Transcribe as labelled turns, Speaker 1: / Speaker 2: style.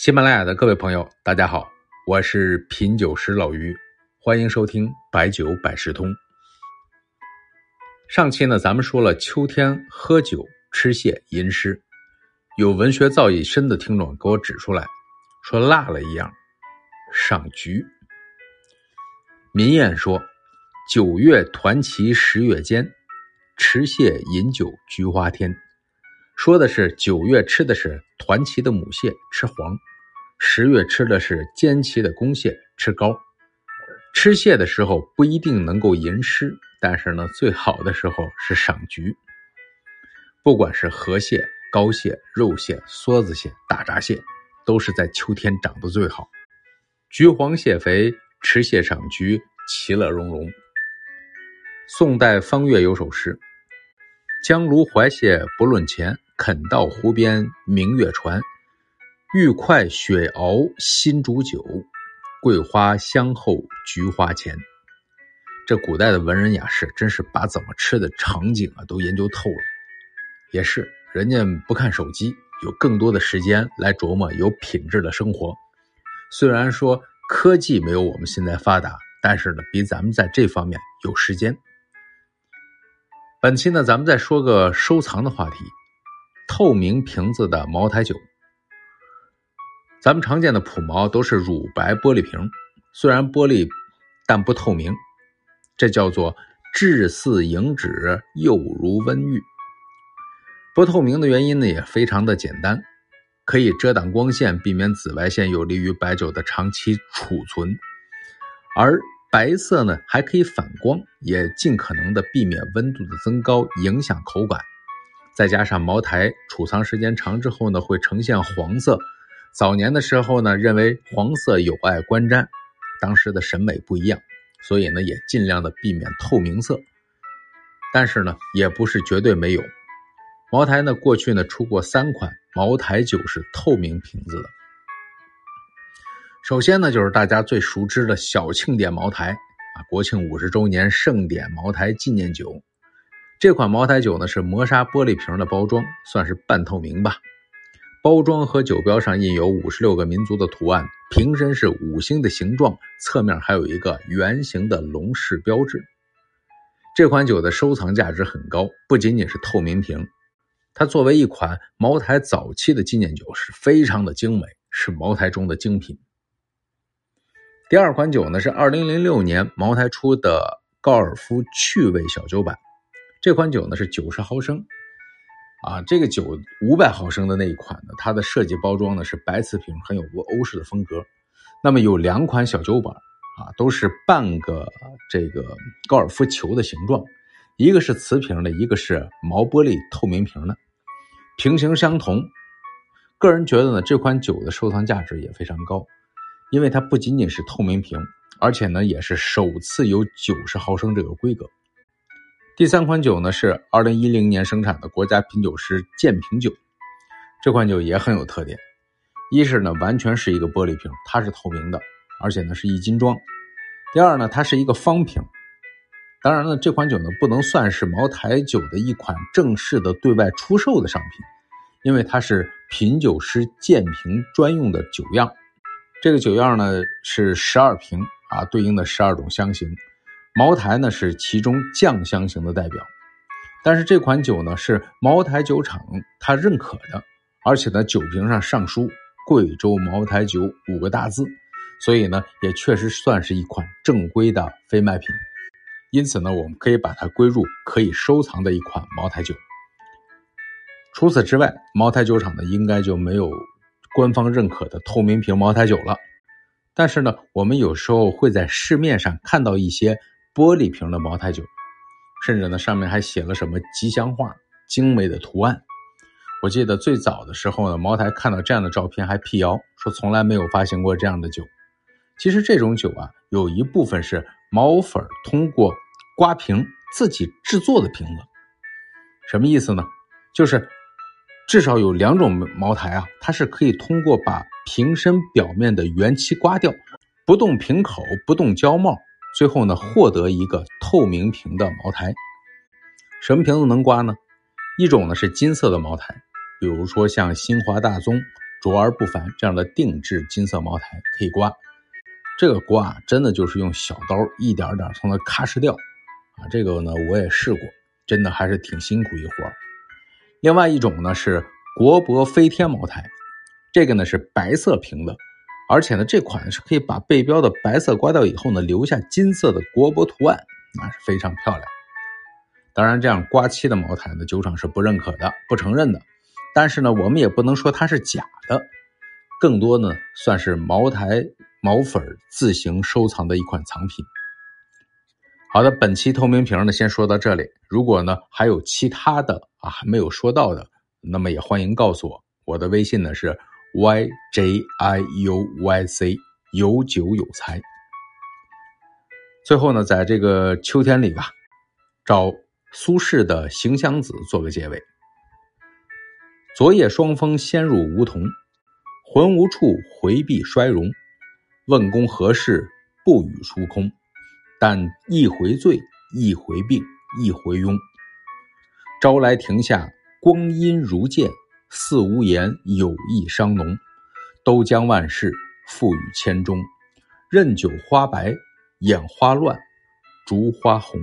Speaker 1: 喜马拉雅的各位朋友，大家好，我是品酒师老于，欢迎收听白酒百事通。上期呢，咱们说了秋天喝酒、吃蟹、吟诗，有文学造诣深的听众给我指出来，说落了一样，赏菊。民谚说：“九月团旗十月间，吃蟹饮酒菊花天。”说的是九月吃的是团旗的母蟹，吃黄。十月吃的是尖鳍的公蟹，吃膏。吃蟹的时候不一定能够吟诗，但是呢，最好的时候是赏菊。不管是河蟹、膏蟹、肉蟹、梭子蟹、大闸蟹，都是在秋天长得最好。橘黄蟹肥，吃蟹赏菊，其乐融融。宋代方悦有首诗：“江鲈怀蟹不论钱，肯到湖边明月船。”玉块雪熬新煮酒，桂花香后菊花前。这古代的文人雅士真是把怎么吃的场景啊都研究透了。也是，人家不看手机，有更多的时间来琢磨有品质的生活。虽然说科技没有我们现在发达，但是呢，比咱们在这方面有时间。本期呢，咱们再说个收藏的话题：透明瓶子的茅台酒。咱们常见的普茅都是乳白玻璃瓶，虽然玻璃，但不透明，这叫做质似凝脂，又如温玉。不透明的原因呢，也非常的简单，可以遮挡光线，避免紫外线，有利于白酒的长期储存。而白色呢，还可以反光，也尽可能的避免温度的增高影响口感。再加上茅台储藏时间长之后呢，会呈现黄色。早年的时候呢，认为黄色有碍观瞻，当时的审美不一样，所以呢也尽量的避免透明色。但是呢，也不是绝对没有。茅台呢过去呢出过三款茅台酒是透明瓶子的。首先呢就是大家最熟知的小庆典茅台啊，国庆五十周年盛典茅台纪念酒。这款茅台酒呢是磨砂玻璃瓶的包装，算是半透明吧。包装和酒标上印有五十六个民族的图案，瓶身是五星的形状，侧面还有一个圆形的龙式标志。这款酒的收藏价值很高，不仅仅是透明瓶，它作为一款茅台早期的纪念酒是非常的精美，是茅台中的精品。第二款酒呢是二零零六年茅台出的高尔夫趣味小酒版，这款酒呢是九十毫升。啊，这个酒五百毫升的那一款呢，它的设计包装呢是白瓷瓶，很有欧式的风格。那么有两款小酒板啊，都是半个这个高尔夫球的形状，一个是瓷瓶的，一个是毛玻璃透明瓶的，瓶型相同。个人觉得呢，这款酒的收藏价值也非常高，因为它不仅仅是透明瓶，而且呢也是首次有九十毫升这个规格。第三款酒呢是二零一零年生产的国家品酒师鉴评酒，这款酒也很有特点。一是呢完全是一个玻璃瓶，它是透明的，而且呢是一斤装。第二呢它是一个方瓶。当然呢这款酒呢不能算是茅台酒的一款正式的对外出售的商品，因为它是品酒师鉴评专用的酒样。这个酒样呢是十二瓶啊，对应的十二种香型。茅台呢是其中酱香型的代表，但是这款酒呢是茅台酒厂它认可的，而且呢酒瓶上上书“贵州茅台酒”五个大字，所以呢也确实算是一款正规的非卖品，因此呢我们可以把它归入可以收藏的一款茅台酒。除此之外，茅台酒厂呢应该就没有官方认可的透明瓶茅台酒了，但是呢我们有时候会在市面上看到一些。玻璃瓶的茅台酒，甚至呢上面还写了什么吉祥话、精美的图案。我记得最早的时候呢，茅台看到这样的照片还辟谣说从来没有发行过这样的酒。其实这种酒啊，有一部分是毛粉通过刮瓶自己制作的瓶子。什么意思呢？就是至少有两种茅台啊，它是可以通过把瓶身表面的原漆刮掉，不动瓶口，不动胶帽。最后呢，获得一个透明瓶的茅台。什么瓶子能刮呢？一种呢是金色的茅台，比如说像新华大宗、卓而不凡这样的定制金色茅台可以刮。这个刮真的就是用小刀一点点从它咔哧掉啊！这个呢我也试过，真的还是挺辛苦一活。另外一种呢是国博飞天茅台，这个呢是白色瓶的，而且呢这款是可以把背标的白色刮掉以后呢留下金色的国博图案，那是非常漂亮。当然，这样刮漆的茅台呢酒厂是不认可的、不承认的。但是呢，我们也不能说它是假的，更多呢算是茅台。毛粉自行收藏的一款藏品。好的，本期透明瓶呢，先说到这里。如果呢还有其他的啊还没有说到的，那么也欢迎告诉我。我的微信呢是 y j i u y c 有酒有财。最后呢，在这个秋天里吧，找苏轼的《行香子》做个结尾。昨夜霜风先入梧桐，魂无处回避衰荣。问公何事不语出空？但一回醉，一回病，一回慵。朝来庭下光阴如箭，似无言有意伤浓。都将万事付与千钟，任酒花白，眼花乱，烛花红。